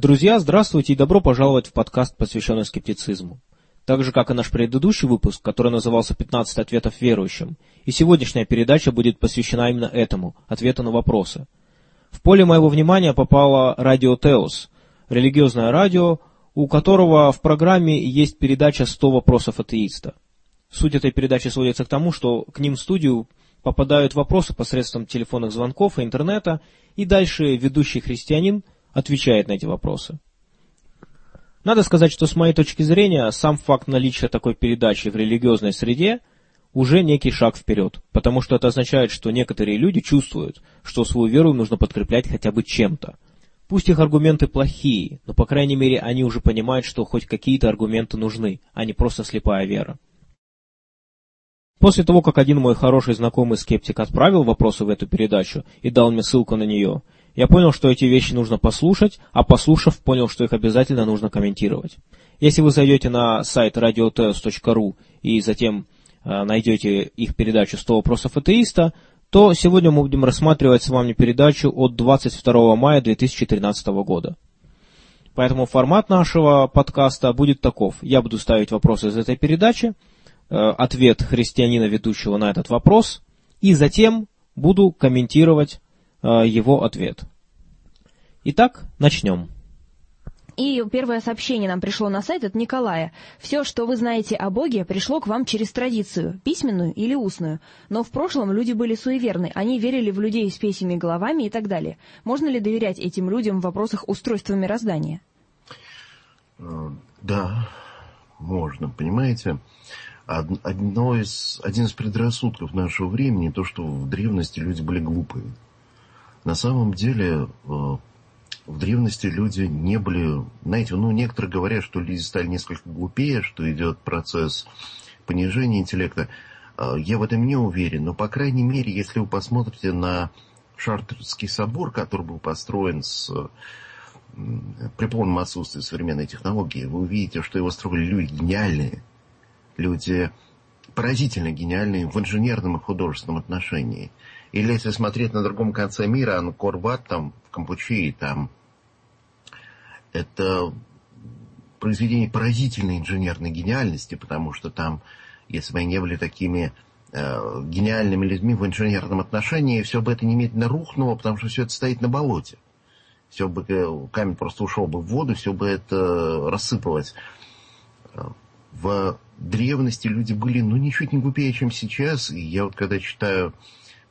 Друзья, здравствуйте и добро пожаловать в подкаст, посвященный скептицизму. Так же, как и наш предыдущий выпуск, который назывался «15 ответов верующим», и сегодняшняя передача будет посвящена именно этому, ответу на вопросы. В поле моего внимания попало радио Теос, религиозное радио, у которого в программе есть передача «100 вопросов атеиста». Суть этой передачи сводится к тому, что к ним в студию попадают вопросы посредством телефонных звонков и интернета, и дальше ведущий христианин – отвечает на эти вопросы. Надо сказать, что с моей точки зрения, сам факт наличия такой передачи в религиозной среде уже некий шаг вперед, потому что это означает, что некоторые люди чувствуют, что свою веру нужно подкреплять хотя бы чем-то. Пусть их аргументы плохие, но по крайней мере они уже понимают, что хоть какие-то аргументы нужны, а не просто слепая вера. После того, как один мой хороший знакомый скептик отправил вопросы в эту передачу и дал мне ссылку на нее, я понял, что эти вещи нужно послушать, а послушав, понял, что их обязательно нужно комментировать. Если вы зайдете на сайт radioteos.ru и затем э, найдете их передачу «100 вопросов атеиста», то сегодня мы будем рассматривать с вами передачу от 22 мая 2013 года. Поэтому формат нашего подкаста будет таков. Я буду ставить вопросы из этой передачи, э, ответ христианина, ведущего на этот вопрос, и затем буду комментировать его ответ. Итак, начнем. И первое сообщение нам пришло на сайт от Николая. Все, что вы знаете о Боге, пришло к вам через традицию, письменную или устную. Но в прошлом люди были суеверны, они верили в людей с песями головами и так далее. Можно ли доверять этим людям в вопросах устройства мироздания? Э, да, можно. Понимаете, одно из, один из предрассудков нашего времени, то, что в древности люди были глупые. На самом деле, э, в древности люди не были, знаете, ну, некоторые говорят, что люди стали несколько глупее, что идет процесс понижения интеллекта. Э, я в этом не уверен, но, по крайней мере, если вы посмотрите на Шартерский собор, который был построен с, при полном отсутствии современной технологии, вы увидите, что его строили люди гениальные, люди поразительно гениальные в инженерном и художественном отношении – или если смотреть на другом конце мира, Анкор-Ват там в Кампучии, там это произведение поразительной инженерной гениальности, потому что там, если бы они не были такими э, гениальными людьми в инженерном отношении, все бы это немедленно рухнуло, потому что все это стоит на болоте. Все бы, э, камень просто ушел бы в воду, все бы это рассыпалось. В древности люди были, ну, ничуть не глупее, чем сейчас. И я вот когда читаю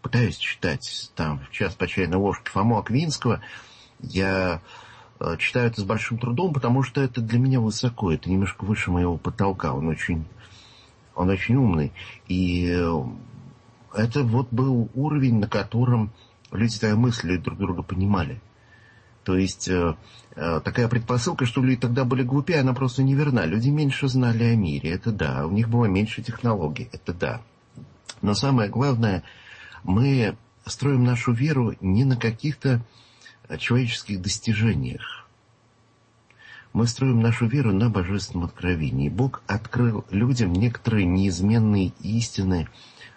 пытаюсь читать там в час по чайной ложке Фому Аквинского, я э, читаю это с большим трудом, потому что это для меня высоко, это немножко выше моего потолка. Он очень, он очень умный. И э, это вот был уровень, на котором люди тогда мысли друг друга понимали. То есть э, такая предпосылка, что люди тогда были глупее, она просто неверна. Люди меньше знали о мире, это да. У них было меньше технологий, это да. Но самое главное – мы строим нашу веру не на каких-то человеческих достижениях. Мы строим нашу веру на божественном откровении. Бог открыл людям некоторые неизменные истины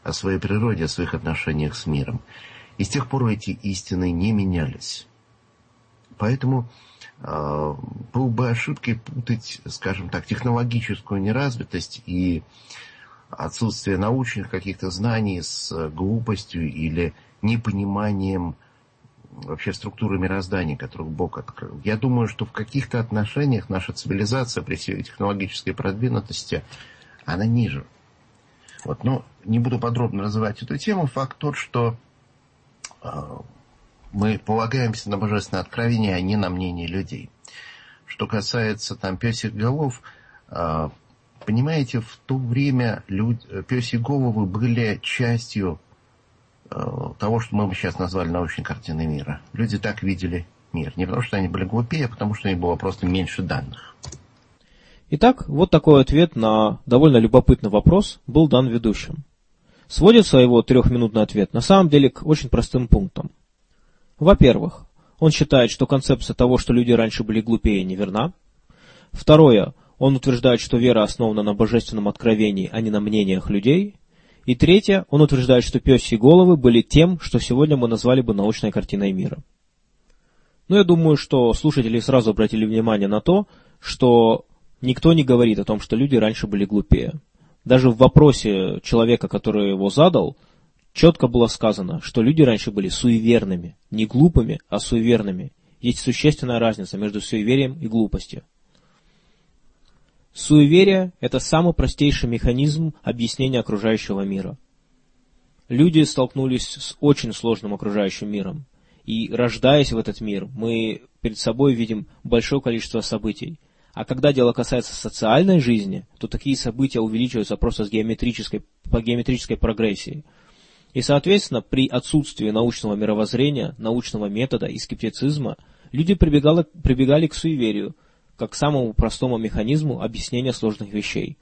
о своей природе, о своих отношениях с миром. И с тех пор эти истины не менялись. Поэтому э, был бы ошибкой путать, скажем так, технологическую неразвитость и отсутствие научных каких-то знаний с э, глупостью или непониманием вообще структуры мироздания, которую Бог открыл. Я думаю, что в каких-то отношениях наша цивилизация при всей технологической продвинутости, она ниже. Вот, но не буду подробно развивать эту тему. Факт тот, что э, мы полагаемся на божественное откровение, а не на мнение людей. Что касается там песик голов, э, Понимаете, в то время люди, пёсьи головы были частью э, того, что мы бы сейчас назвали научной картиной мира. Люди так видели мир. Не потому, что они были глупее, а потому, что у них было просто меньше данных. Итак, вот такой ответ на довольно любопытный вопрос был дан ведущим. Сводится его трехминутный ответ на самом деле к очень простым пунктам. Во-первых, он считает, что концепция того, что люди раньше были глупее, неверна. Второе, он утверждает, что вера основана на божественном откровении, а не на мнениях людей. И третье, он утверждает, что пёсьи головы были тем, что сегодня мы назвали бы научной картиной мира. Но я думаю, что слушатели сразу обратили внимание на то, что никто не говорит о том, что люди раньше были глупее. Даже в вопросе человека, который его задал, четко было сказано, что люди раньше были суеверными. Не глупыми, а суеверными. Есть существенная разница между суеверием и глупостью. Суеверие – это самый простейший механизм объяснения окружающего мира. Люди столкнулись с очень сложным окружающим миром. И рождаясь в этот мир, мы перед собой видим большое количество событий. А когда дело касается социальной жизни, то такие события увеличиваются просто с геометрической, по геометрической прогрессии. И, соответственно, при отсутствии научного мировоззрения, научного метода и скептицизма, люди прибегали, прибегали к суеверию – как самому простому механизму объяснения сложных вещей.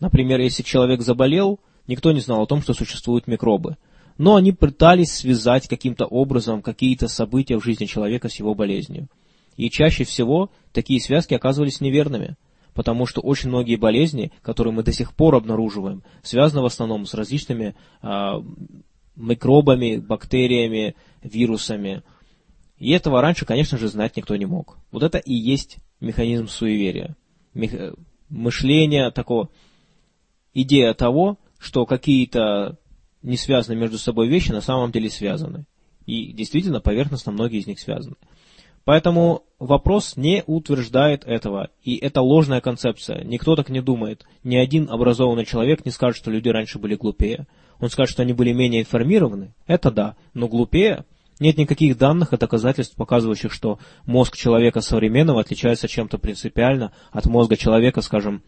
Например, если человек заболел, никто не знал о том, что существуют микробы. Но они пытались связать каким-то образом какие-то события в жизни человека с его болезнью. И чаще всего такие связки оказывались неверными, потому что очень многие болезни, которые мы до сих пор обнаруживаем, связаны в основном с различными э, микробами, бактериями, вирусами. И этого раньше, конечно же, знать никто не мог. Вот это и есть механизм суеверия. Мех... Мышление такого, идея того, что какие-то не связанные между собой вещи на самом деле связаны. И действительно, поверхностно многие из них связаны. Поэтому вопрос не утверждает этого, и это ложная концепция. Никто так не думает. Ни один образованный человек не скажет, что люди раньше были глупее. Он скажет, что они были менее информированы. Это да, но глупее нет никаких данных и доказательств, показывающих, что мозг человека современного отличается чем-то принципиально от мозга человека, скажем,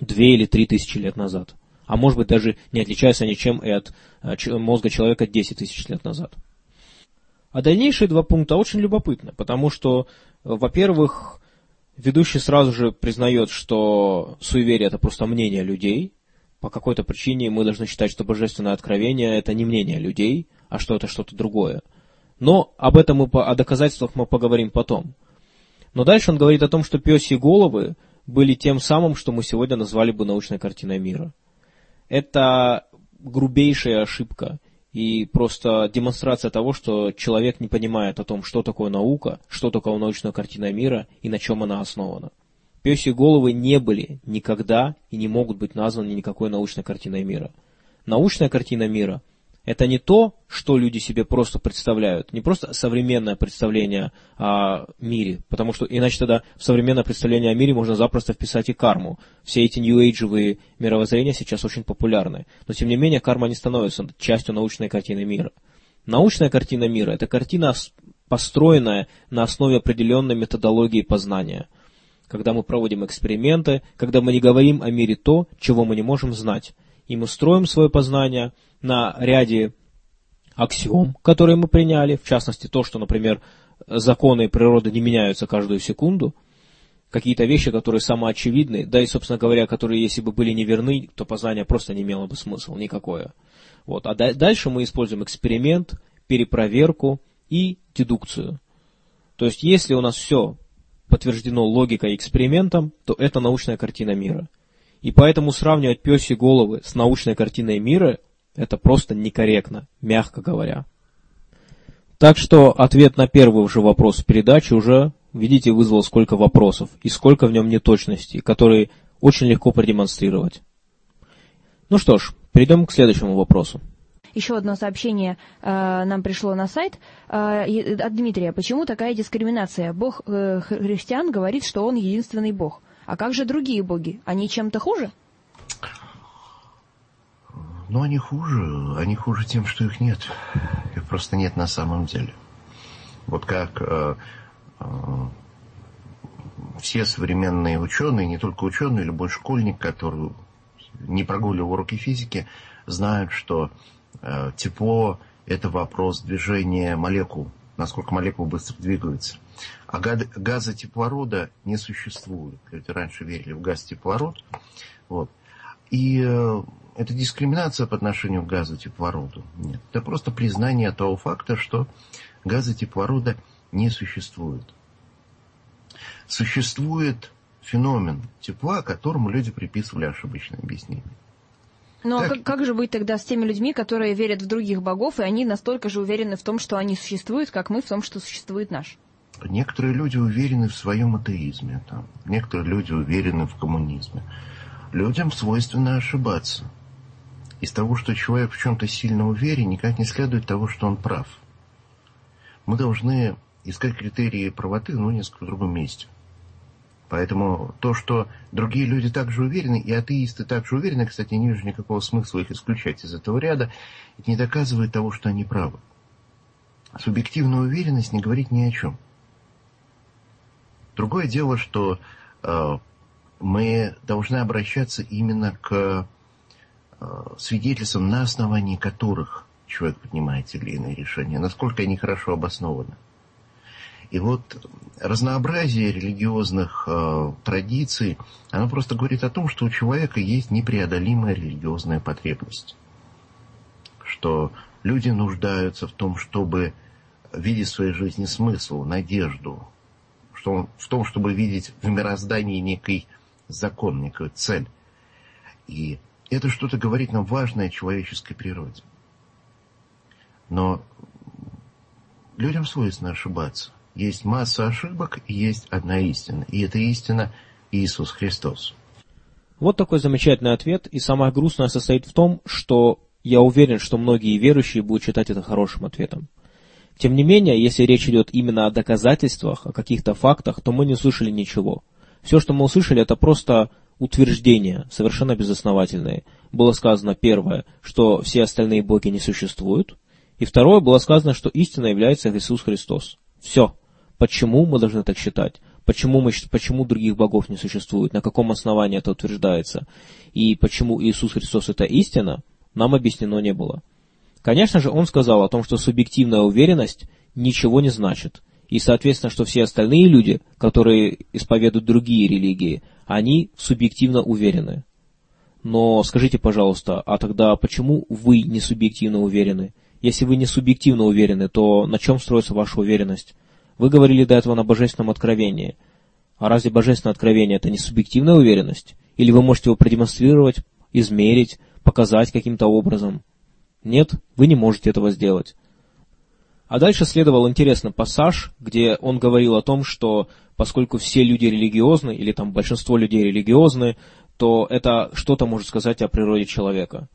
две или три тысячи лет назад. А может быть даже не отличается ничем и от э, мозга человека 10 тысяч лет назад. А дальнейшие два пункта очень любопытны, потому что, э, во-первых, ведущий сразу же признает, что суеверие это просто мнение людей. По какой-то причине мы должны считать, что божественное откровение это не мнение людей, а что это что-то другое. Но об этом мы, о доказательствах мы поговорим потом. Но дальше он говорит о том, что пёсьи головы были тем самым, что мы сегодня назвали бы научной картиной мира. Это грубейшая ошибка и просто демонстрация того, что человек не понимает о том, что такое наука, что такое научная картина мира и на чем она основана. Пёсьи головы не были никогда и не могут быть названы никакой научной картиной мира. Научная картина мира – это не то, что люди себе просто представляют, не просто современное представление о мире, потому что иначе тогда в современное представление о мире можно запросто вписать и карму. Все эти нью-эйджевые мировоззрения сейчас очень популярны, но тем не менее карма не становится частью научной картины мира. Научная картина мира – это картина, построенная на основе определенной методологии познания. Когда мы проводим эксперименты, когда мы не говорим о мире то, чего мы не можем знать, и мы строим свое познание – на ряде аксиом, которые мы приняли, в частности то, что, например, законы природы не меняются каждую секунду, какие-то вещи, которые самоочевидны, да и, собственно говоря, которые, если бы были неверны, то познание просто не имело бы смысла никакое. Вот. А дальше мы используем эксперимент, перепроверку и дедукцию. То есть, если у нас все подтверждено логикой и экспериментом, то это научная картина мира. И поэтому сравнивать пёсьи головы с научной картиной мира это просто некорректно, мягко говоря. Так что ответ на первый же вопрос в передаче уже, видите, вызвал сколько вопросов и сколько в нем неточностей, которые очень легко продемонстрировать. Ну что ж, перейдем к следующему вопросу. Еще одно сообщение э, нам пришло на сайт э, от Дмитрия. Почему такая дискриминация? Бог э, христиан говорит, что он единственный Бог. А как же другие боги? Они чем-то хуже? Но они хуже. Они хуже тем, что их нет. Их просто нет на самом деле. Вот как э, э, все современные ученые, не только ученые, любой школьник, который не прогуливал уроки физики, знают, что э, тепло – это вопрос движения молекул, насколько молекулы быстро двигаются. А газа теплорода не существует. Люди раньше верили в газ теплород. Вот. И э, это дискриминация по отношению к газу теплороду. Нет. Это просто признание того факта, что газа теплорода не существует. Существует феномен тепла, которому люди приписывали ошибочное объяснение. Ну а как, как же быть тогда с теми людьми, которые верят в других богов, и они настолько же уверены в том, что они существуют, как мы в том, что существует наш? некоторые люди уверены в своем атеизме, там, некоторые люди уверены в коммунизме. Людям свойственно ошибаться. Из того, что человек в чем-то сильно уверен, никак не следует того, что он прав. Мы должны искать критерии правоты, но несколько в другом месте. Поэтому то, что другие люди также уверены, и атеисты также уверены, кстати, не вижу никакого смысла их исключать из этого ряда, это не доказывает того, что они правы. Субъективная уверенность не говорит ни о чем. Другое дело, что э, мы должны обращаться именно к э, свидетельствам, на основании которых человек принимает те или иные решения, насколько они хорошо обоснованы. И вот разнообразие религиозных э, традиций, оно просто говорит о том, что у человека есть непреодолимая религиозная потребность. Что люди нуждаются в том, чтобы видеть в своей жизни смысл, надежду, что, в том, чтобы видеть в мироздании некий закон, некую цель. И это что-то говорит нам важное о человеческой природе. Но людям свойственно ошибаться. Есть масса ошибок и есть одна истина. И эта истина Иисус Христос. Вот такой замечательный ответ. И самое грустное состоит в том, что я уверен, что многие верующие будут считать это хорошим ответом. Тем не менее, если речь идет именно о доказательствах, о каких-то фактах, то мы не услышали ничего. Все, что мы услышали, это просто утверждения, совершенно безосновательные. Было сказано первое, что все остальные боги не существуют, и второе, было сказано, что истина является Иисус Христос. Все. Почему мы должны так считать? Почему, мы, почему других богов не существует? На каком основании это утверждается? И почему Иисус Христос это истина, нам объяснено не было. Конечно же, он сказал о том, что субъективная уверенность ничего не значит. И, соответственно, что все остальные люди, которые исповедуют другие религии, они субъективно уверены. Но скажите, пожалуйста, а тогда почему вы не субъективно уверены? Если вы не субъективно уверены, то на чем строится ваша уверенность? Вы говорили до этого на божественном откровении. А разве божественное откровение это не субъективная уверенность? Или вы можете его продемонстрировать, измерить, показать каким-то образом? Нет, вы не можете этого сделать. А дальше следовал интересный пассаж, где он говорил о том, что поскольку все люди религиозны, или там большинство людей религиозны, то это что-то может сказать о природе человека.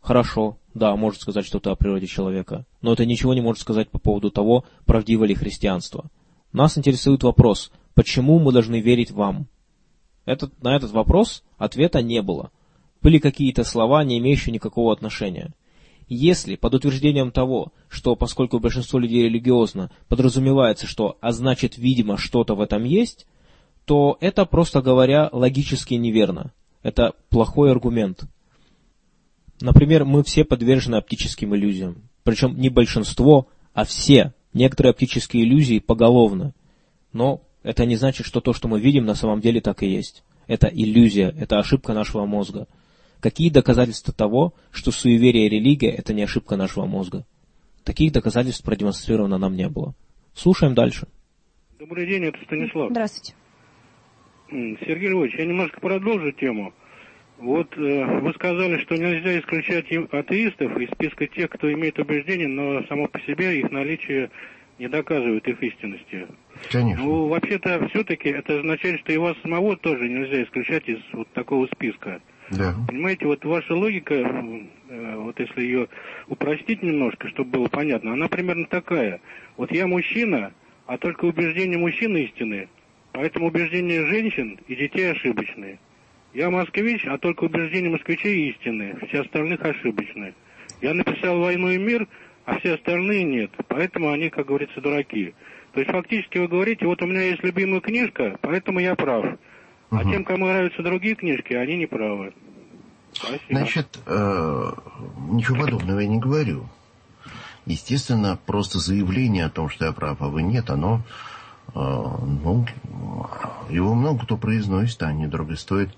Хорошо, да, может сказать что-то о природе человека, но это ничего не может сказать по поводу того, правдиво ли христианство. Нас интересует вопрос, почему мы должны верить вам? Этот, на этот вопрос ответа не было. Были какие-то слова, не имеющие никакого отношения. Если под утверждением того, что поскольку большинство людей религиозно, подразумевается, что «а значит, видимо, что-то в этом есть», то это, просто говоря, логически неверно. Это плохой аргумент. Например, мы все подвержены оптическим иллюзиям. Причем не большинство, а все. Некоторые оптические иллюзии поголовно. Но это не значит, что то, что мы видим, на самом деле так и есть. Это иллюзия, это ошибка нашего мозга. Какие доказательства того, что суеверие и религия – это не ошибка нашего мозга? Таких доказательств продемонстрировано нам не было. Слушаем дальше. Добрый день, это Станислав. Здравствуйте. Сергей Львович, я немножко продолжу тему. Вот э, вы сказали, что нельзя исключать атеистов из списка тех, кто имеет убеждения, но само по себе их наличие не доказывает их истинности. Конечно. Ну, вообще-то, все-таки это означает, что и вас самого тоже нельзя исключать из вот такого списка. Да. Понимаете, вот ваша логика, э, вот если ее упростить немножко, чтобы было понятно, она примерно такая. Вот я мужчина, а только убеждения мужчин истины, поэтому убеждения женщин и детей ошибочные. Я москвич, а только убеждения москвичей истинные, все остальных ошибочные. Я написал «Войну и мир», а все остальные нет. Поэтому они, как говорится, дураки. То есть фактически вы говорите, вот у меня есть любимая книжка, поэтому я прав. А угу. тем, кому нравятся другие книжки, они не правы. Спасибо. Значит, э, ничего подобного я не говорю. Естественно, просто заявление о том, что я прав, а вы нет, оно, э, ну, его много кто произносит, а недорого стоит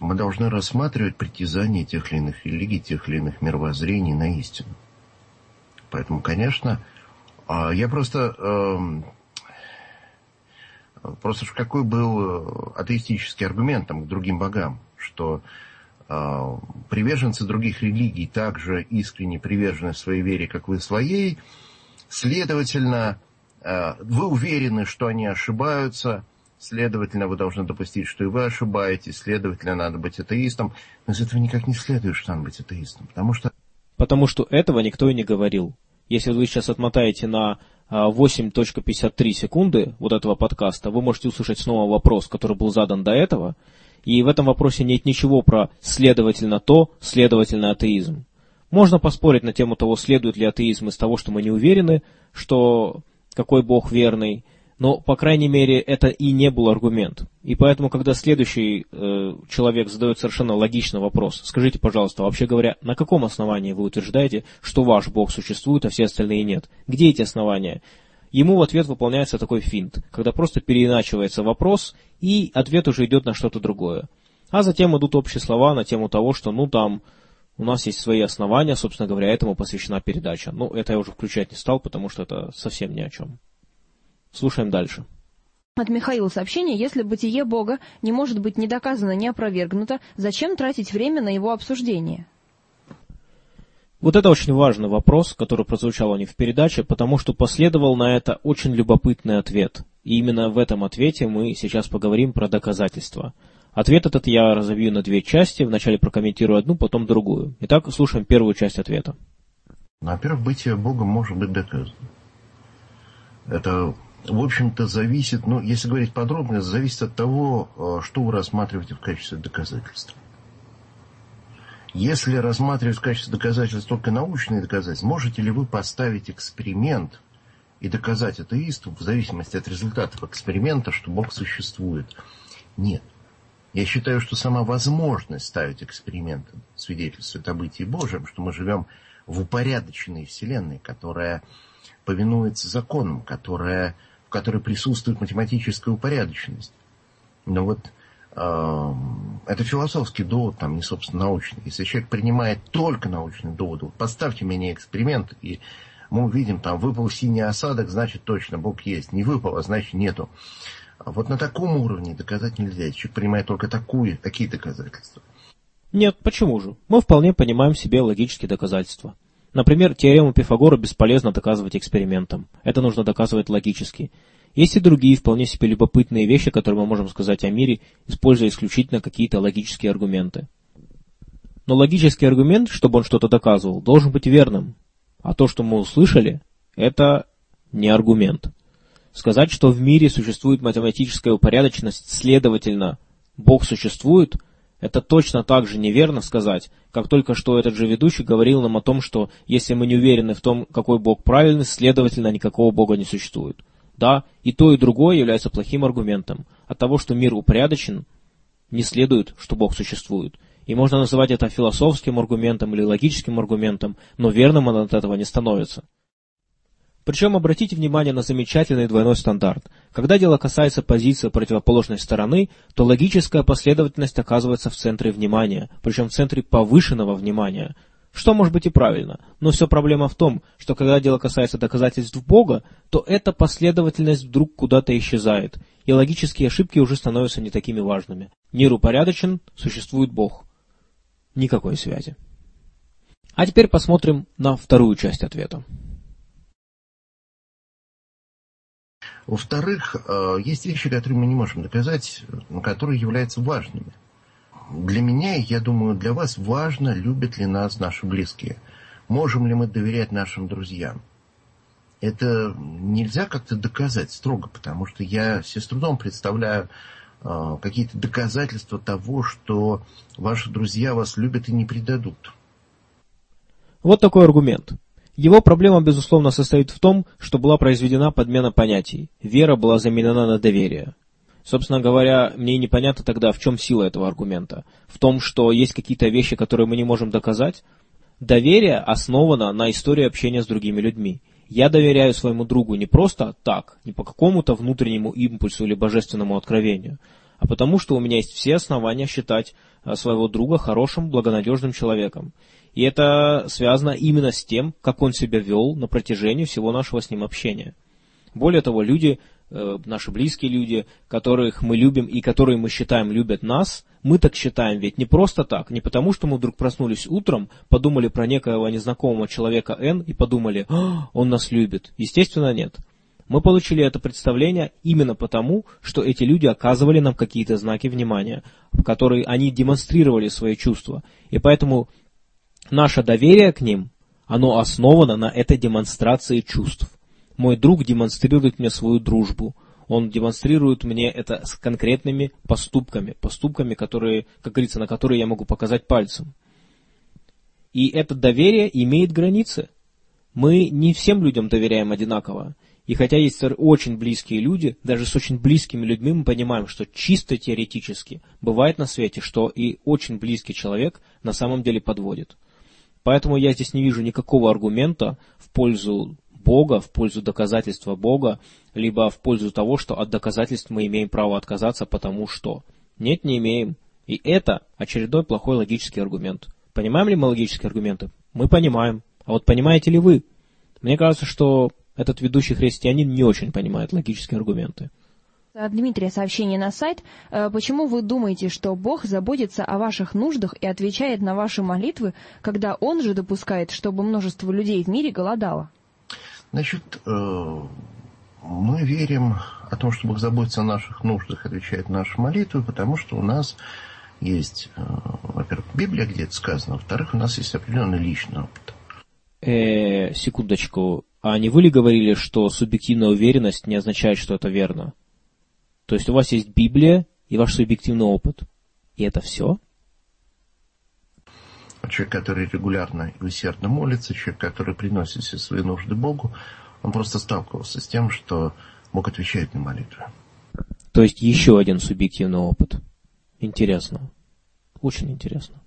мы должны рассматривать притязания тех или иных религий, тех или иных мировоззрений на истину. Поэтому, конечно, а, я просто... Просто какой был э, атеистический аргумент там, к другим богам, что э, приверженцы других религий также искренне привержены своей вере, как вы своей, следовательно, э, вы уверены, что они ошибаются, следовательно, вы должны допустить, что и вы ошибаетесь, следовательно, надо быть атеистом. Но из этого никак не следует, что надо быть атеистом, потому что... Потому что этого никто и не говорил. Если вы сейчас отмотаете на 8.53 секунды вот этого подкаста, вы можете услышать снова вопрос, который был задан до этого, и в этом вопросе нет ничего про следовательно то, следовательно атеизм. Можно поспорить на тему того, следует ли атеизм из того, что мы не уверены, что какой Бог верный, но, по крайней мере, это и не был аргумент. И поэтому, когда следующий э, человек задает совершенно логичный вопрос, скажите, пожалуйста, вообще говоря, на каком основании вы утверждаете, что ваш Бог существует, а все остальные нет? Где эти основания? Ему в ответ выполняется такой финт, когда просто переиначивается вопрос, и ответ уже идет на что-то другое. А затем идут общие слова на тему того, что, ну, там, у нас есть свои основания, собственно говоря, этому посвящена передача. Ну, это я уже включать не стал, потому что это совсем ни о чем. Слушаем дальше. От Михаила сообщение, если бытие Бога не может быть ни доказано, ни опровергнуто, зачем тратить время на его обсуждение? Вот это очень важный вопрос, который прозвучал у них в передаче, потому что последовал на это очень любопытный ответ. И именно в этом ответе мы сейчас поговорим про доказательства. Ответ этот я разобью на две части, вначале прокомментирую одну, потом другую. Итак, слушаем первую часть ответа. Во-первых, бытие Бога может быть доказано. Это, в общем-то, зависит, ну, если говорить подробно, зависит от того, э, что вы рассматриваете в качестве доказательства. Если рассматривать в качестве доказательств только научные доказательства, можете ли вы поставить эксперимент и доказать атеисту, в зависимости от результатов эксперимента, что Бог существует? Нет. Я считаю, что сама возможность ставить эксперименты свидетельствует о бытии Божьем, что мы живем в упорядоченной Вселенной, которая повинуется законам, которая, которой присутствует математическая упорядоченность. Но вот это философский довод, там, не собственно научный. Если человек принимает только научный довод, вот поставьте мне эксперимент, и мы увидим, там, выпал синий осадок, значит, точно Бог есть. Не выпал, а значит, нету. Вот на таком уровне доказать нельзя. Человек принимает только такую, такие доказательства. Нет, почему же? Мы вполне понимаем себе логические доказательства. Например, теорему Пифагора бесполезно доказывать экспериментом. Это нужно доказывать логически. Есть и другие вполне себе любопытные вещи, которые мы можем сказать о мире, используя исключительно какие-то логические аргументы. Но логический аргумент, чтобы он что-то доказывал, должен быть верным. А то, что мы услышали, это не аргумент. Сказать, что в мире существует математическая упорядоченность, следовательно, Бог существует, это точно так же неверно сказать, как только что этот же ведущий говорил нам о том, что если мы не уверены в том, какой Бог правильный, следовательно, никакого Бога не существует. Да, и то, и другое является плохим аргументом. От того, что мир упорядочен, не следует, что Бог существует. И можно называть это философским аргументом или логическим аргументом, но верным он от этого не становится. Причем обратите внимание на замечательный двойной стандарт. Когда дело касается позиции противоположной стороны, то логическая последовательность оказывается в центре внимания, причем в центре повышенного внимания – что может быть и правильно, но все проблема в том, что когда дело касается доказательств Бога, то эта последовательность вдруг куда-то исчезает, и логические ошибки уже становятся не такими важными. Мир упорядочен, существует Бог. Никакой связи. А теперь посмотрим на вторую часть ответа. Во-вторых, э, есть вещи, которые мы не можем доказать, но которые являются важными для меня, я думаю, для вас важно, любят ли нас наши близкие. Можем ли мы доверять нашим друзьям. Это нельзя как-то доказать строго, потому что я себе с трудом представляю э, какие-то доказательства того, что ваши друзья вас любят и не предадут. Вот такой аргумент. Его проблема, безусловно, состоит в том, что была произведена подмена понятий. Вера была заменена на доверие. Собственно говоря, мне непонятно тогда, в чем сила этого аргумента. В том, что есть какие-то вещи, которые мы не можем доказать. Доверие основано на истории общения с другими людьми. Я доверяю своему другу не просто так, не по какому-то внутреннему импульсу или божественному откровению, а потому что у меня есть все основания считать э, своего друга хорошим, благонадежным человеком. И это связано именно с тем, как он себя вел на протяжении всего нашего с ним общения. Более того, люди Э, наши близкие люди, которых мы любим и которые мы считаем любят нас, мы так считаем ведь не просто так, не потому что мы вдруг проснулись утром, подумали про некоего незнакомого человека Н и подумали, «А, он нас любит. Естественно, нет. Мы получили это представление именно потому, что эти люди оказывали нам какие-то знаки внимания, в которые они демонстрировали свои чувства. И поэтому наше доверие к ним, оно основано на этой демонстрации чувств. Мой друг демонстрирует мне свою дружбу. Он демонстрирует мне это с конкретными поступками, поступками, которые, как говорится, на которые я могу показать пальцем. И это доверие имеет границы. Мы не всем людям доверяем одинаково. И хотя есть очень близкие люди, даже с очень близкими людьми мы понимаем, что чисто теоретически бывает на свете, что и очень близкий человек на самом деле подводит. Поэтому я здесь не вижу никакого аргумента в пользу Бога, в пользу доказательства Бога, либо в пользу того, что от доказательств мы имеем право отказаться, потому что. Нет, не имеем. И это очередной плохой логический аргумент. Понимаем ли мы логические аргументы? Мы понимаем. А вот понимаете ли вы? Мне кажется, что этот ведущий христианин не очень понимает логические аргументы. Дмитрия сообщение на сайт. Э, почему вы думаете, что Бог заботится о ваших нуждах и отвечает на ваши молитвы, когда Он же допускает, чтобы множество людей в мире голодало? Значит, э, мы верим о том, что Бог заботится о наших нуждах, отвечает на наши молитвы, потому что у нас есть, э, во-первых, Библия, где это сказано, во-вторых, у нас есть определенный личный опыт. Э, секундочку. А не вы ли говорили, что субъективная уверенность не означает, что это верно? То есть у вас есть Библия и ваш субъективный опыт. И это все? Человек, который регулярно и усердно молится, человек, который приносит все свои нужды Богу, он просто сталкивался с тем, что Бог отвечает на молитвы. То есть еще один субъективный опыт. Интересно. Очень интересно.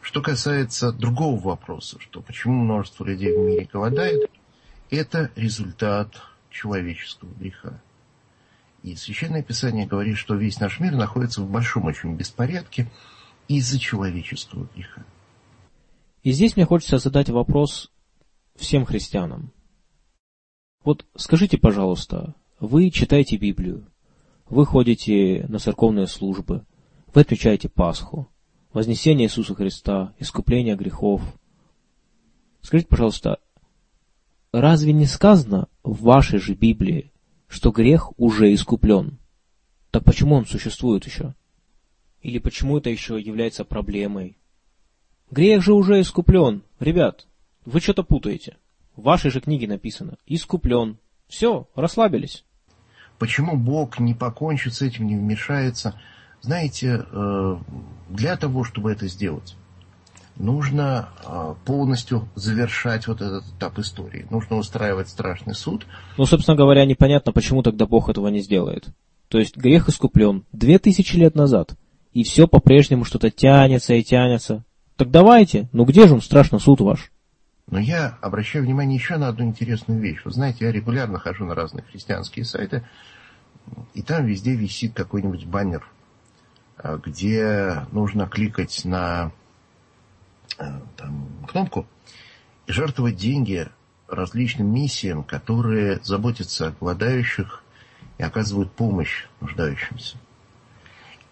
Что касается другого вопроса, что почему множество людей в мире голодает, это результат человеческого греха. И Священное Писание говорит, что весь наш мир находится в большом очень беспорядке из-за человеческого греха. И здесь мне хочется задать вопрос всем христианам. Вот скажите, пожалуйста, вы читаете Библию, вы ходите на церковные службы, вы отвечаете Пасху, Вознесение Иисуса Христа, искупление грехов. Скажите, пожалуйста, разве не сказано в вашей же Библии, что грех уже искуплен? Так почему он существует еще? Или почему это еще является проблемой? Грех же уже искуплен. Ребят, вы что-то путаете. В вашей же книге написано «искуплен». Все, расслабились. Почему Бог не покончит с этим, не вмешается? Знаете, э, для того, чтобы это сделать, нужно э, полностью завершать вот этот этап истории. Нужно устраивать страшный суд. Ну, собственно говоря, непонятно, почему тогда Бог этого не сделает. То есть грех искуплен две тысячи лет назад, и все по-прежнему что-то тянется и тянется. Так давайте, ну где же он, страшный суд ваш? Но я обращаю внимание еще на одну интересную вещь. Вы знаете, я регулярно хожу на разные христианские сайты, и там везде висит какой-нибудь баннер – Э, где нужно кликать на там, кнопку и жертвовать деньги различным миссиям, которые заботятся о голодающих и оказывают помощь нуждающимся.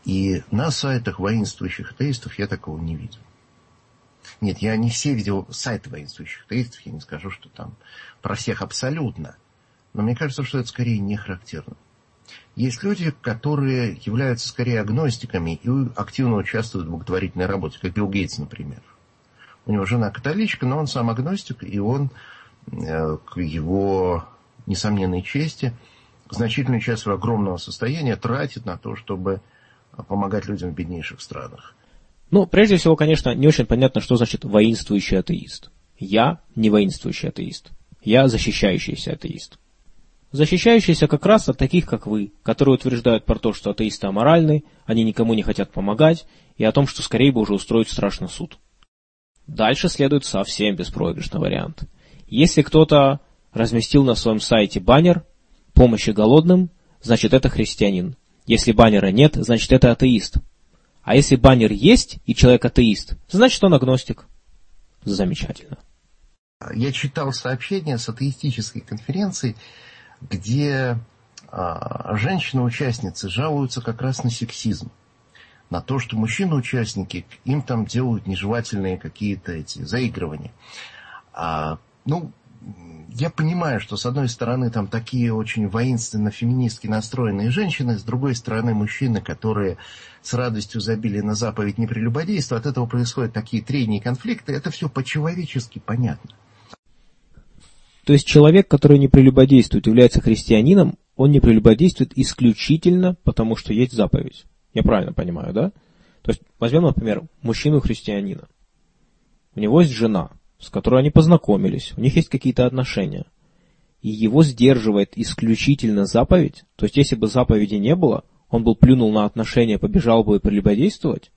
И на сайтах воинствующих атеистов я такого не видел. Нет, я не все видел сайты воинствующих атеистов, я не скажу, что там про всех абсолютно. Но мне кажется, что это скорее не характерно. Есть люди, которые являются скорее агностиками и активно участвуют в благотворительной работе, как Билл Гейтс, например. У него жена католичка, но он сам агностик, и он э, к его несомненной чести значительную часть своего огромного состояния тратит на то, чтобы помогать людям в беднейших странах. Ну, прежде всего, конечно, не очень понятно, что значит воинствующий атеист. Я не воинствующий атеист. Я защищающийся атеист защищающийся как раз от таких, как вы, которые утверждают про то, что атеисты аморальны, они никому не хотят помогать, и о том, что скорее бы уже устроить страшный суд. Дальше следует совсем беспроигрышный вариант. Если кто-то разместил на своем сайте баннер «Помощи голодным», значит это христианин. Если баннера нет, значит это атеист. А если баннер есть и человек атеист, значит он агностик. Замечательно. Я читал сообщение с атеистической конференции, где а, женщины-участницы жалуются как раз на сексизм. На то, что мужчины-участники, им там делают нежелательные какие-то эти заигрывания. А, ну, я понимаю, что с одной стороны там такие очень воинственно феминистски настроенные женщины, с другой стороны мужчины, которые с радостью забили на заповедь непрелюбодейства, от этого происходят такие трения и конфликты, это все по-человечески понятно. То есть человек, который не прелюбодействует, является христианином, он не прелюбодействует исключительно потому, что есть заповедь. Я правильно понимаю, да? То есть возьмем, например, мужчину-христианина. У него есть жена, с которой они познакомились, у них есть какие-то отношения. И его сдерживает исключительно заповедь. То есть если бы заповеди не было, он был плюнул на отношения, побежал бы прелюбодействовать.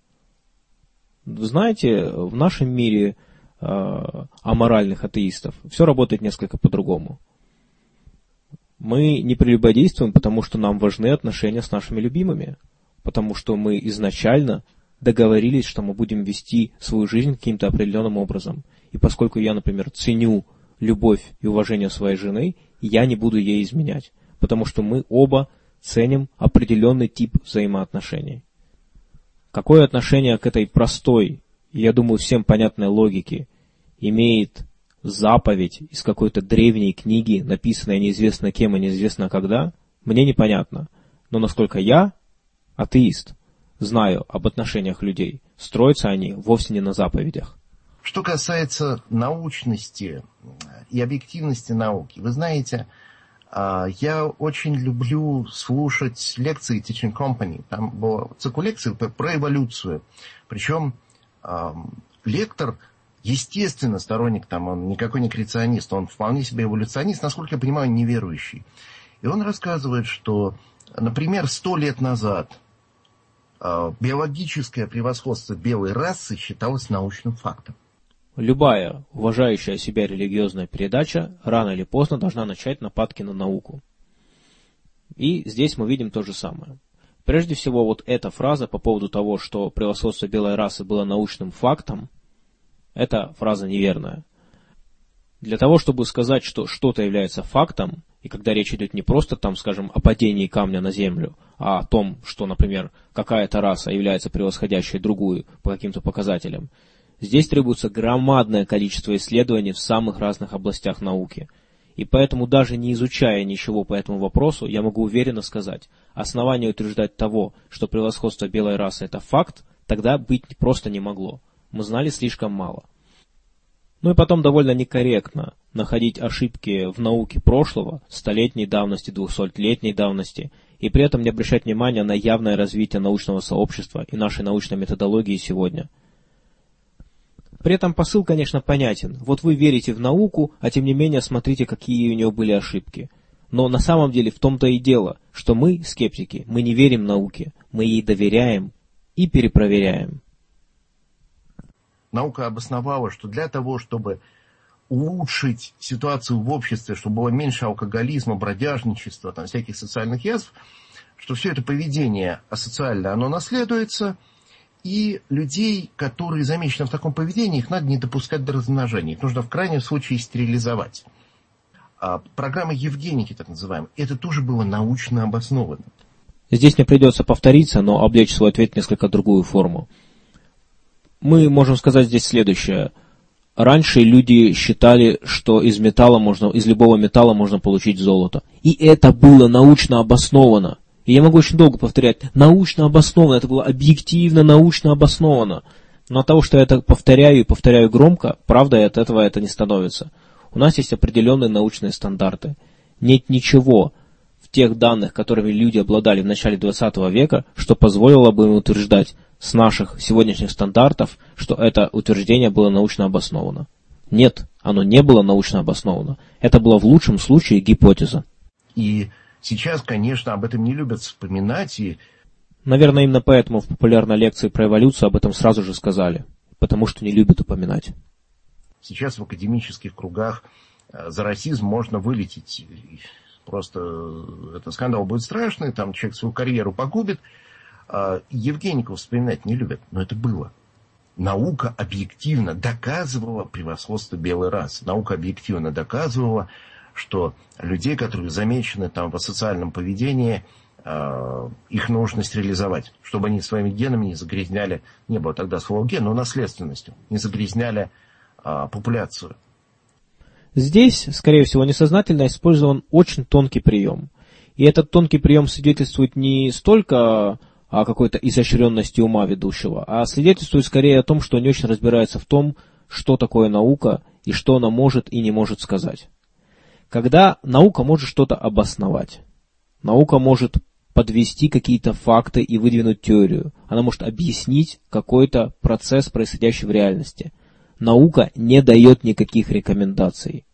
Вы знаете, в нашем мире э, аморальных атеистов все работает несколько по-другому. Мы не прелюбодействуем, потому что нам важны отношения с нашими любимыми, потому что мы изначально договорились, что мы будем вести свою жизнь каким-то определенным образом. И поскольку я, например, ценю любовь и уважение своей жены, я не буду ей изменять, потому что мы оба ценим определенный тип взаимоотношений. Какое отношение к этой простой, я думаю, всем понятной логике имеет заповедь из какой-то древней книги, написанной неизвестно кем и неизвестно когда, мне непонятно. Но насколько я, атеист, знаю об отношениях людей, строятся они вовсе не на заповедях. Что касается научности и объективности науки, вы знаете, а, я очень люблю слушать лекции Teaching Company. Там был цикл лекций про эволюцию. Причем лектор, естественно, сторонник, там, он никакой не креационист, он вполне себе эволюционист, насколько я понимаю, неверующий. И он рассказывает, что, например, сто лет назад биологическое превосходство белой расы считалось научным фактом. Любая уважающая себя религиозная передача рано или поздно должна начать нападки на науку. И здесь мы видим то же самое. Прежде всего, вот эта фраза по поводу того, что превосходство белой расы было научным фактом, эта фраза неверная. Для того, чтобы сказать, что что-то является фактом, и когда речь идет не просто там, скажем, о падении камня на землю, а о том, что, например, какая-то раса является превосходящей другую по каким-то показателям, здесь требуется громадное количество исследований в самых разных областях науки. И поэтому даже не изучая ничего по этому вопросу, я могу уверенно сказать, основание утверждать того, что превосходство белой расы это факт, тогда быть просто не могло. Мы знали слишком мало. Ну и потом довольно некорректно находить ошибки в науке прошлого, столетней давности, двухсотлетней давности, и при этом не обращать внимания на явное развитие научного сообщества и нашей научной методологии сегодня. При этом посыл, конечно, понятен. Вот вы верите в науку, а тем не менее смотрите, какие у нее были ошибки. Но на самом деле в том-то и дело, что мы, скептики, мы не верим науке, мы ей доверяем и перепроверяем наука обосновала, что для того, чтобы улучшить ситуацию в обществе, чтобы было меньше алкоголизма, бродяжничества, там, всяких социальных язв, что все это поведение асоциальное, оно наследуется, и людей, которые замечены в таком поведении, их надо не допускать до размножения. Их нужно в крайнем случае стерилизовать. А программа Евгеники, так называемая, это тоже было научно обосновано. Здесь мне придется повториться, но облечь свой ответ несколько другую форму мы можем сказать здесь следующее. Раньше люди считали, что из металла можно, из любого металла можно получить золото. И это было научно обосновано. И я могу очень долго повторять, научно обосновано, это было объективно научно обосновано. Но от того, что я это повторяю и повторяю громко, правда, от этого это не становится. У нас есть определенные научные стандарты. Нет ничего тех данных, которыми люди обладали в начале 20 века, что позволило бы им утверждать, с наших сегодняшних стандартов, что это утверждение было научно обосновано. Нет, оно не было научно обосновано. Это была в лучшем случае гипотеза. И сейчас, конечно, об этом не любят вспоминать. И... Наверное, именно поэтому в популярной лекции про эволюцию об этом сразу же сказали. Потому что не любят упоминать. Сейчас в академических кругах э, за расизм можно вылететь. Просто э, этот скандал будет страшный, там человек свою карьеру погубит. А, Евгеников вспоминать не любят, но это было. Наука объективно доказывала превосходство белой расы. Наука объективно доказывала, что людей, которые замечены там в социальном поведении, а, их нужно стерилизовать, чтобы они своими генами не загрязняли, не было тогда слова ген, но наследственностью, не загрязняли а, популяцию. Здесь, скорее всего, несознательно использован очень тонкий прием. И этот тонкий прием свидетельствует не столько о какой-то изощренности ума ведущего, а свидетельствует скорее о том, что он не очень разбирается в том, что такое наука и что она может и не может сказать. Когда наука может что-то обосновать, наука может подвести какие-то факты и выдвинуть теорию, она может объяснить какой-то процесс, происходящий в реальности. Наука не дает никаких рекомендаций.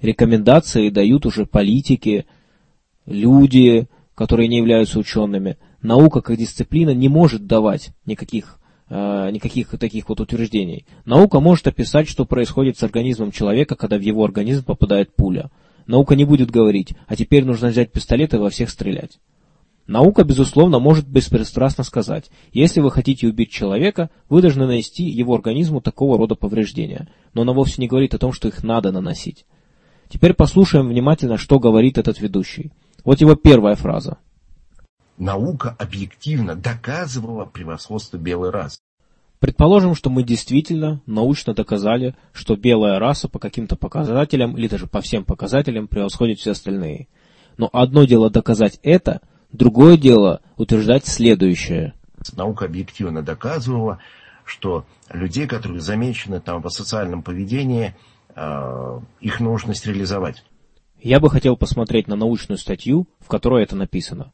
Рекомендации дают уже политики, люди, которые не являются учеными. Наука как дисциплина не может давать никаких, э, никаких таких вот утверждений. Наука может описать, что происходит с организмом человека, когда в его организм попадает пуля. Наука не будет говорить, а теперь нужно взять пистолет и во всех стрелять. Наука, безусловно, может беспристрастно сказать, если вы хотите убить человека, вы должны нанести его организму такого рода повреждения, но она вовсе не говорит о том, что их надо наносить. Теперь послушаем внимательно, что говорит этот ведущий. Вот его первая фраза. Наука объективно доказывала превосходство белой расы. Предположим, что мы действительно научно доказали, что белая раса по каким-то показателям или даже по всем показателям превосходит все остальные. Но одно дело доказать это, другое дело утверждать следующее. Наука объективно доказывала, что людей, которые замечены там по социальном поведении, э, их нужно стерилизовать. Я бы хотел посмотреть на научную статью, в которой это написано.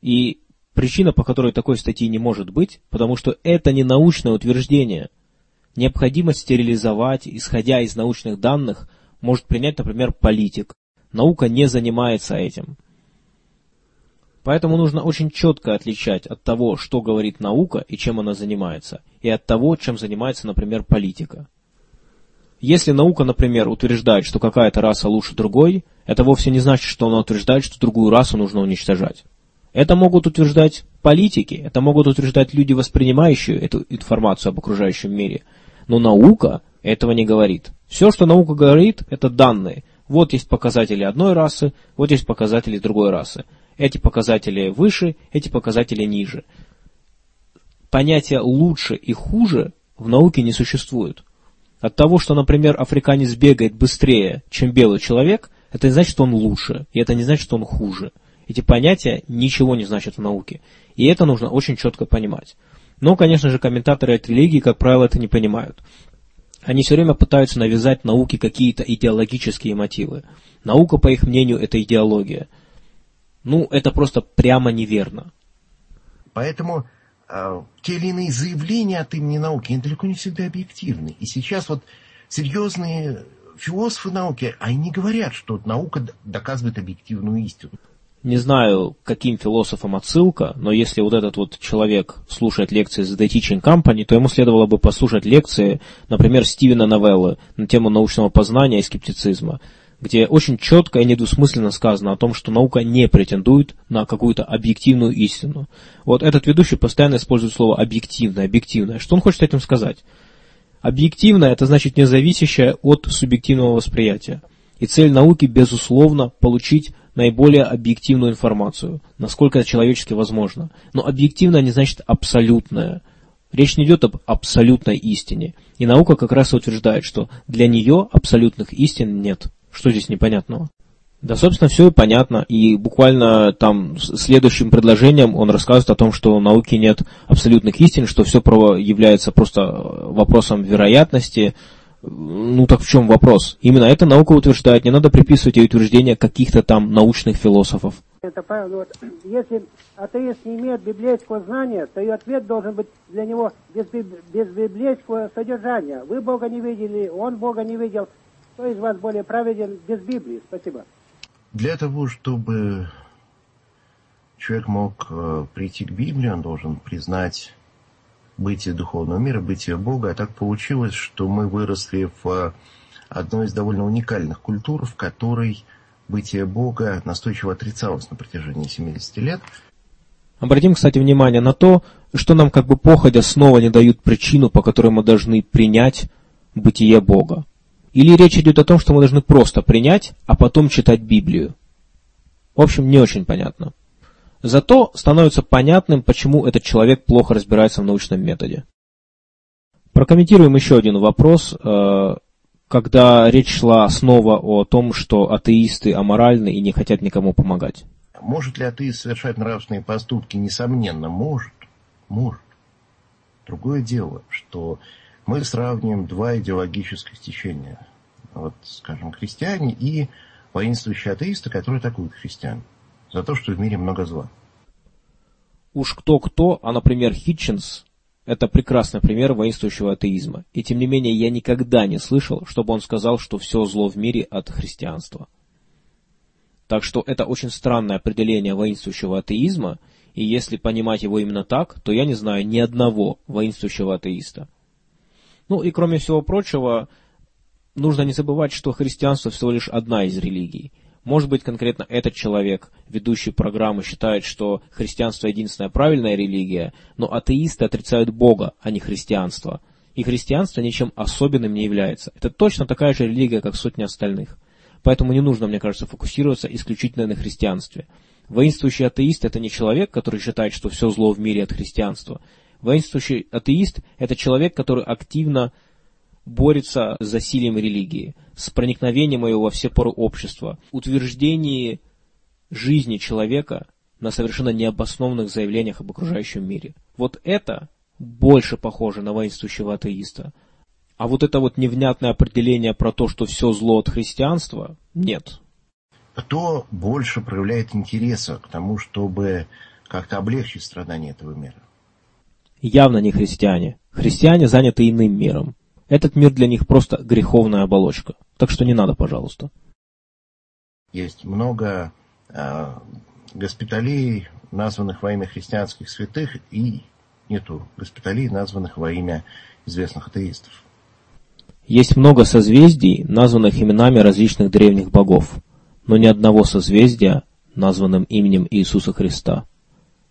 И причина, по которой такой статьи не может быть, потому что это не научное утверждение. Необходимость стерилизовать, исходя из научных данных, может принять, например, политик. Наука не занимается этим. Поэтому нужно очень четко отличать от того, что говорит наука и чем она занимается, и от того, чем занимается, например, политика. Если наука, например, утверждает, что какая-то раса лучше другой, это вовсе не значит, что она утверждает, что другую расу нужно уничтожать. Это могут утверждать политики, это могут утверждать люди, воспринимающие эту информацию об окружающем мире. Но наука этого не говорит. Все, что наука говорит, это данные. Вот есть показатели одной расы, вот есть показатели другой расы. Эти показатели выше, эти показатели ниже. Понятия лучше и хуже в науке не существует. От того, что, например, африканец бегает быстрее, чем белый человек, это не значит, что он лучше, и это не значит, что он хуже. Эти понятия ничего не значат в науке, и это нужно очень четко понимать. Но, конечно же, комментаторы от религии, как правило, это не понимают. Они все время пытаются навязать науке какие-то идеологические мотивы. Наука, по их мнению, это идеология. Ну, это просто прямо неверно. Поэтому а, те или иные заявления от имени науки, они далеко не всегда объективны. И сейчас вот серьезные философы науки, они говорят, что наука доказывает объективную истину. Не знаю, каким философам отсылка, но если вот этот вот человек слушает лекции The Teaching Company, то ему следовало бы послушать лекции, например, Стивена Новеллы на тему научного познания и скептицизма где очень четко и недвусмысленно сказано о том, что наука не претендует на какую-то объективную истину. Вот этот ведущий постоянно использует слово «объективное», «объективное». Что он хочет этим сказать? Объективное – это значит независящее от субъективного восприятия. И цель науки, безусловно, получить наиболее объективную информацию, насколько это человечески возможно. Но объективное не значит абсолютное. Речь не идет об абсолютной истине. И наука как раз и утверждает, что для нее абсолютных истин нет. Что здесь непонятного? Да, собственно, все и понятно. И буквально там следующим предложением он рассказывает о том, что у науки нет абсолютных истин, что все является просто вопросом вероятности. Ну так в чем вопрос? Именно эта наука утверждает, не надо приписывать ей утверждения каких-то там научных философов. Это правильно. Вот, если атеист не имеет библейского знания, то и ответ должен быть для него без, без библейского содержания. Вы Бога не видели, он Бога не видел. Кто из вас более праведен без Библии? Спасибо. Для того, чтобы человек мог э, прийти к Библии, он должен признать бытие духовного мира, бытие Бога. А так получилось, что мы выросли в одной из довольно уникальных культур, в которой бытие Бога настойчиво отрицалось на протяжении 70 лет. Обратим, кстати, внимание на то, что нам как бы походя снова не дают причину, по которой мы должны принять бытие Бога. Или речь идет о том, что мы должны просто принять, а потом читать Библию? В общем, не очень понятно. Зато становится понятным, почему этот человек плохо разбирается в научном методе. Прокомментируем еще один вопрос. Э, когда речь шла снова о том, что атеисты аморальны и не хотят никому помогать. Может ли атеист совершать нравственные поступки? Несомненно, может. Может. Другое дело, что мы сравниваем два идеологических течения. Вот, скажем, христиане и воинствующие атеисты, которые атакуют христиан за то, что в мире много зла. Уж кто-кто, а, например, Хитчинс – это прекрасный пример воинствующего атеизма. И тем не менее, я никогда не слышал, чтобы он сказал, что все зло в мире от христианства. Так что это очень странное определение воинствующего атеизма, и если понимать его именно так, то я не знаю ни одного воинствующего атеиста. Ну и кроме всего прочего, нужно не забывать, что христианство всего лишь одна из религий. Может быть, конкретно этот человек, ведущий программы, считает, что христианство единственная правильная религия, но атеисты отрицают Бога, а не христианство. И христианство ничем особенным не является. Это точно такая же религия, как сотни остальных. Поэтому не нужно, мне кажется, фокусироваться исключительно на христианстве. Воинствующий атеист – это не человек, который считает, что все зло в мире от христианства. Воинствующий атеист – это человек, который активно борется с засилием религии, с проникновением ее во все поры общества, утверждении жизни человека на совершенно необоснованных заявлениях об окружающем мире. Вот это больше похоже на воинствующего атеиста. А вот это вот невнятное определение про то, что все зло от христианства, нет. Кто больше проявляет интереса к тому, чтобы как-то облегчить страдания этого мира? Явно не христиане. Христиане заняты иным миром. Этот мир для них просто греховная оболочка. Так что не надо, пожалуйста. Есть много э, госпиталей, названных во имя христианских святых, и нету госпиталей, названных во имя известных атеистов. Есть много созвездий, названных именами различных древних богов, но ни одного созвездия, названным именем Иисуса Христа.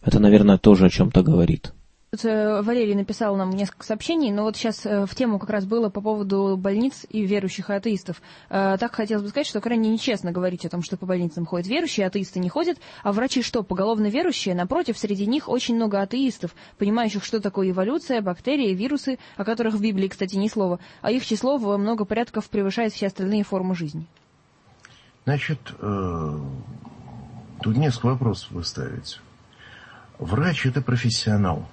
Это, наверное, тоже о чем-то говорит. Э, Валерий написал нам несколько сообщений, но вот сейчас э, в тему как раз было по поводу больниц и верующих и атеистов. Э, так хотелось бы сказать, что крайне нечестно говорить о том, что по больницам ходят верующие, атеисты не ходят, а врачи что, поголовно верующие? Напротив, среди них очень много атеистов, понимающих, что такое эволюция, бактерии, вирусы, о которых в Библии, кстати, ни слова, а их число во много порядков превышает все остальные формы жизни. Значит, тут несколько вопросов вы ставите. Врач – это профессионал –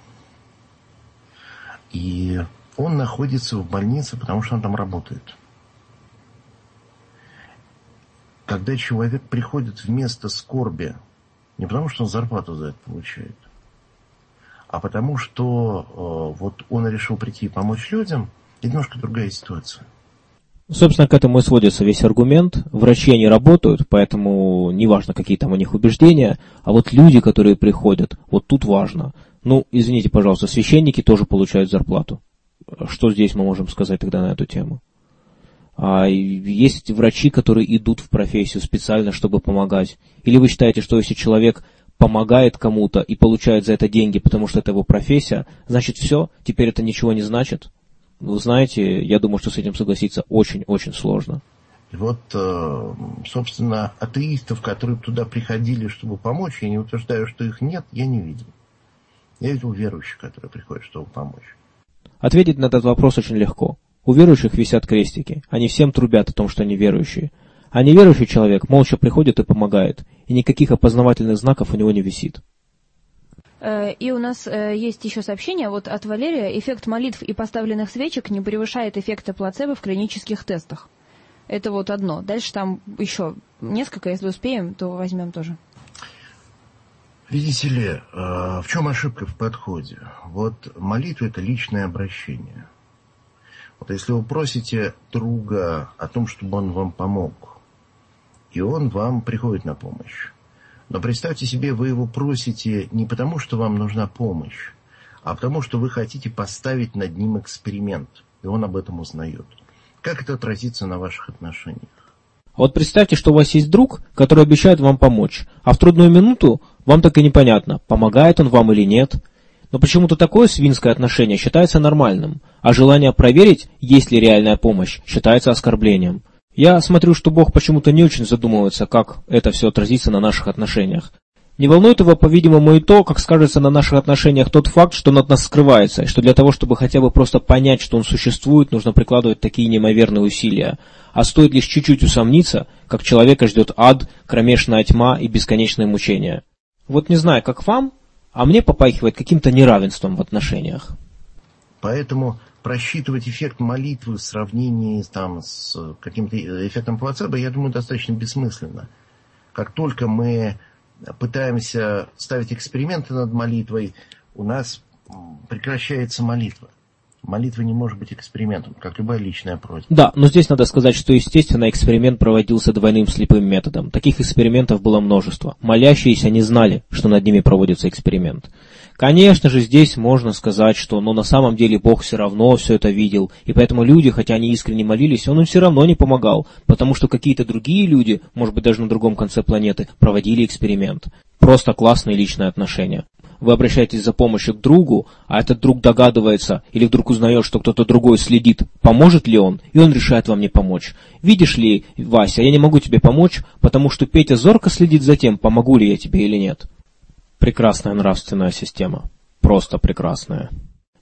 и он находится в больнице, потому что он там работает. Когда человек приходит в место скорби, не потому что он зарплату за это получает, а потому что э, вот он решил прийти и помочь людям, и немножко другая ситуация. Собственно, к этому и сводится весь аргумент. Врачи они работают, поэтому неважно, какие там у них убеждения, а вот люди, которые приходят, вот тут важно – ну, извините, пожалуйста, священники тоже получают зарплату. Что здесь мы можем сказать тогда на эту тему? А есть врачи, которые идут в профессию специально, чтобы помогать. Или вы считаете, что если человек помогает кому-то и получает за это деньги, потому что это его профессия, значит все, теперь это ничего не значит? Вы знаете, я думаю, что с этим согласиться очень-очень сложно. Вот, э, собственно, атеистов, которые туда приходили, чтобы помочь, я не утверждаю, что их нет, я не видел. Я видел верующих, которые приходят, чтобы помочь. Ответить на этот вопрос очень легко. У верующих висят крестики. Они всем трубят о том, что они верующие. А неверующий человек молча приходит и помогает, и никаких опознавательных знаков у него не висит. Э, и у нас э, есть еще сообщение вот от Валерия. Эффект молитв и поставленных свечек не превышает эффекта плацебо в клинических тестах. Это вот одно. Дальше там еще несколько, если успеем, то возьмем тоже. Видите ли, э, в чем ошибка в подходе? Вот молитва – это личное обращение. Вот если вы просите друга о том, чтобы он вам помог, и он вам приходит на помощь. Но представьте себе, вы его просите не потому, что вам нужна помощь, а потому, что вы хотите поставить над ним эксперимент, и он об этом узнает. Как это отразится на ваших отношениях? Вот представьте, что у вас есть друг, который обещает вам помочь, а в трудную минуту вам так и непонятно, помогает он вам или нет. Но почему-то такое свинское отношение считается нормальным, а желание проверить, есть ли реальная помощь, считается оскорблением. Я смотрю, что Бог почему-то не очень задумывается, как это все отразится на наших отношениях. Не волнует его, по-видимому, и то, как скажется на наших отношениях тот факт, что он от нас скрывается, и что для того, чтобы хотя бы просто понять, что он существует, нужно прикладывать такие неимоверные усилия. А стоит лишь чуть-чуть усомниться, как человека ждет ад, кромешная тьма и бесконечное мучение. Вот не знаю, как вам, а мне попахивает каким-то неравенством в отношениях. Поэтому просчитывать эффект молитвы в сравнении там, с каким-то эффектом плацебо, я думаю, достаточно бессмысленно. Как только мы пытаемся ставить эксперименты над молитвой, у нас прекращается молитва. Молитва не может быть экспериментом, как любая личная просьба. Да, но здесь надо сказать, что, естественно, эксперимент проводился двойным слепым методом. Таких экспериментов было множество. Молящиеся не знали, что над ними проводится эксперимент. Конечно же, здесь можно сказать, что но ну, на самом деле Бог все равно все это видел, и поэтому люди, хотя они искренне молились, он им все равно не помогал, потому что какие-то другие люди, может быть даже на другом конце планеты, проводили эксперимент. Просто классные личные отношения вы обращаетесь за помощью к другу, а этот друг догадывается или вдруг узнает, что кто-то другой следит, поможет ли он, и он решает вам не помочь. Видишь ли, Вася, я не могу тебе помочь, потому что Петя зорко следит за тем, помогу ли я тебе или нет. Прекрасная нравственная система. Просто прекрасная.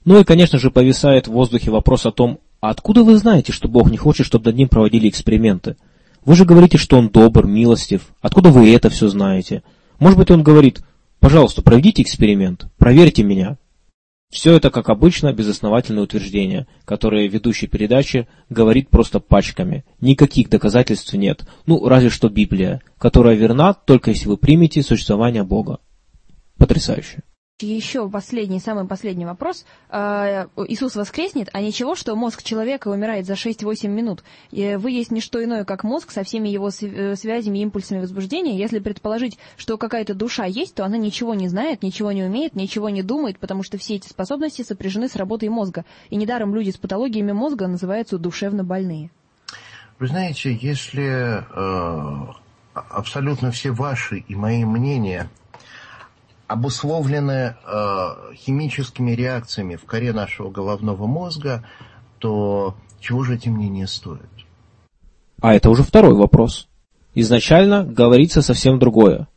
Ну и, конечно же, повисает в воздухе вопрос о том, а откуда вы знаете, что Бог не хочет, чтобы над ним проводили эксперименты? Вы же говорите, что Он добр, милостив. Откуда вы это все знаете? Может быть, Он говорит, Пожалуйста, проведите эксперимент, проверьте меня. Все это, как обычно, безосновательные утверждения, которые ведущий передачи говорит просто пачками. Никаких доказательств нет, ну, разве что Библия, которая верна только если вы примете существование Бога. Потрясающе. Еще последний, самый последний вопрос. А, Иисус воскреснет, а ничего, что мозг человека умирает за 6-8 минут. Вы есть не что иное, как мозг со всеми его э, связями, импульсами возбуждения. Если предположить, что какая-то душа есть, то она ничего не знает, ничего не умеет, ничего не думает, потому что все эти способности сопряжены с работой мозга. И недаром люди с патологиями мозга называются душевно больные. Вы знаете, если э, абсолютно все ваши и мои мнения обусловлены э, химическими реакциями в коре нашего головного мозга, то чего же эти мнения стоят? А это уже второй вопрос. Изначально говорится совсем другое.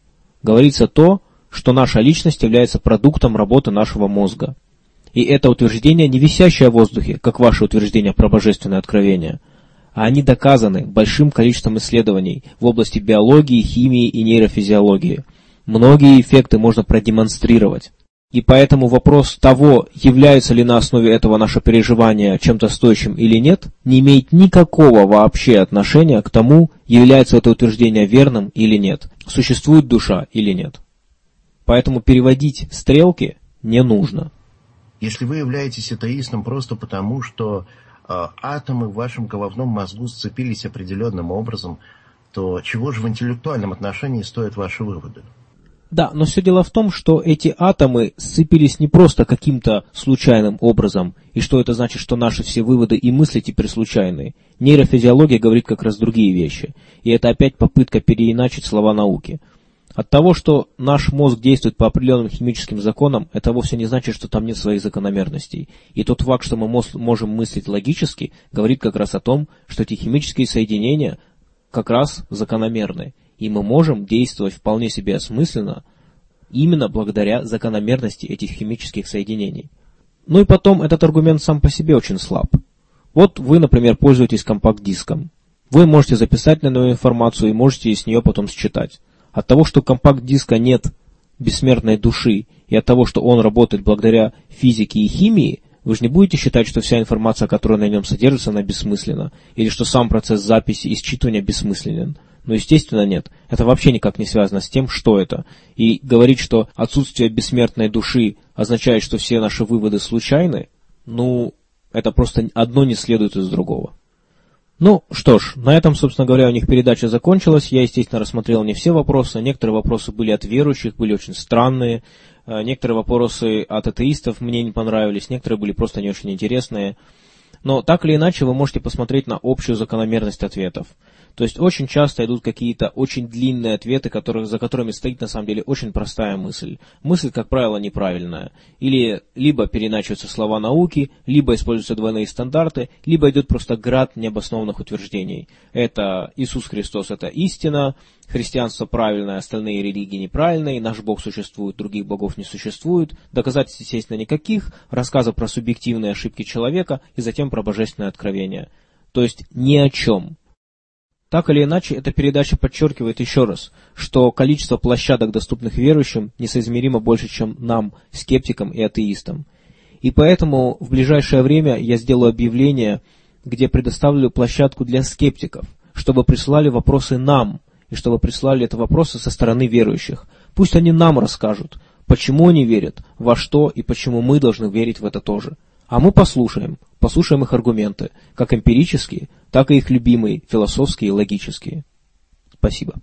Говорится то, что наша личность является продуктом работы нашего мозга. И это утверждение не висящее в воздухе, как ваше утверждение про божественное откровение, а они доказаны большим количеством исследований в области биологии, химии и нейрофизиологии – Многие эффекты можно продемонстрировать. И поэтому вопрос того, является ли на основе этого наше переживание чем-то стоящим или нет, не имеет никакого вообще отношения к тому, является это утверждение верным или нет, существует душа или нет. Поэтому переводить стрелки не нужно. Если вы являетесь атеистом просто потому, что э, атомы в вашем головном мозгу сцепились определенным образом, то чего же в интеллектуальном отношении стоят ваши выводы? Да, но все дело в том, что эти атомы сцепились не просто каким-то случайным образом, и что это значит, что наши все выводы и мысли теперь случайные. Нейрофизиология говорит как раз другие вещи, и это опять попытка переиначить слова науки. От того, что наш мозг действует по определенным химическим законам, это вовсе не значит, что там нет своих закономерностей. И тот факт, что мы можем мыслить логически, говорит как раз о том, что эти химические соединения как раз закономерны и мы можем действовать вполне себе осмысленно именно благодаря закономерности этих химических соединений. Ну и потом, этот аргумент сам по себе очень слаб. Вот вы, например, пользуетесь компакт-диском. Вы можете записать на него информацию и можете с нее потом считать. От того, что компакт-диска нет бессмертной души, и от того, что он работает благодаря физике и химии, вы же не будете считать, что вся информация, которая на нем содержится, она бессмысленна, или что сам процесс записи и считывания бессмысленен. Ну, естественно, нет. Это вообще никак не связано с тем, что это. И говорить, что отсутствие бессмертной души означает, что все наши выводы случайны, ну, это просто одно не следует из другого. Ну, что ж, на этом, собственно говоря, у них передача закончилась. Я, естественно, рассмотрел не все вопросы. Некоторые вопросы были от верующих, были очень странные. Э, некоторые вопросы от атеистов мне не понравились. Некоторые были просто не очень интересные. Но так или иначе вы можете посмотреть на общую закономерность ответов. То есть очень часто идут какие-то очень длинные ответы, которые, за которыми стоит на самом деле очень простая мысль. Мысль, как правило, неправильная. Или либо переначиваются слова науки, либо используются двойные стандарты, либо идет просто град необоснованных утверждений. Это Иисус Христос – это истина, христианство правильное, остальные религии неправильные, наш Бог существует, других богов не существует, доказательств, естественно, никаких, рассказы про субъективные ошибки человека и затем про божественное откровение. То есть ни о чем. Так или иначе, эта передача подчеркивает еще раз, что количество площадок, доступных верующим, несоизмеримо больше, чем нам, скептикам и атеистам. И поэтому в ближайшее время я сделаю объявление, где предоставлю площадку для скептиков, чтобы прислали вопросы нам, и чтобы прислали это вопросы со стороны верующих. Пусть они нам расскажут, почему они верят, во что и почему мы должны верить в это тоже. А мы послушаем, послушаем их аргументы, как эмпирические, так и их любимые, философские и логические. Спасибо.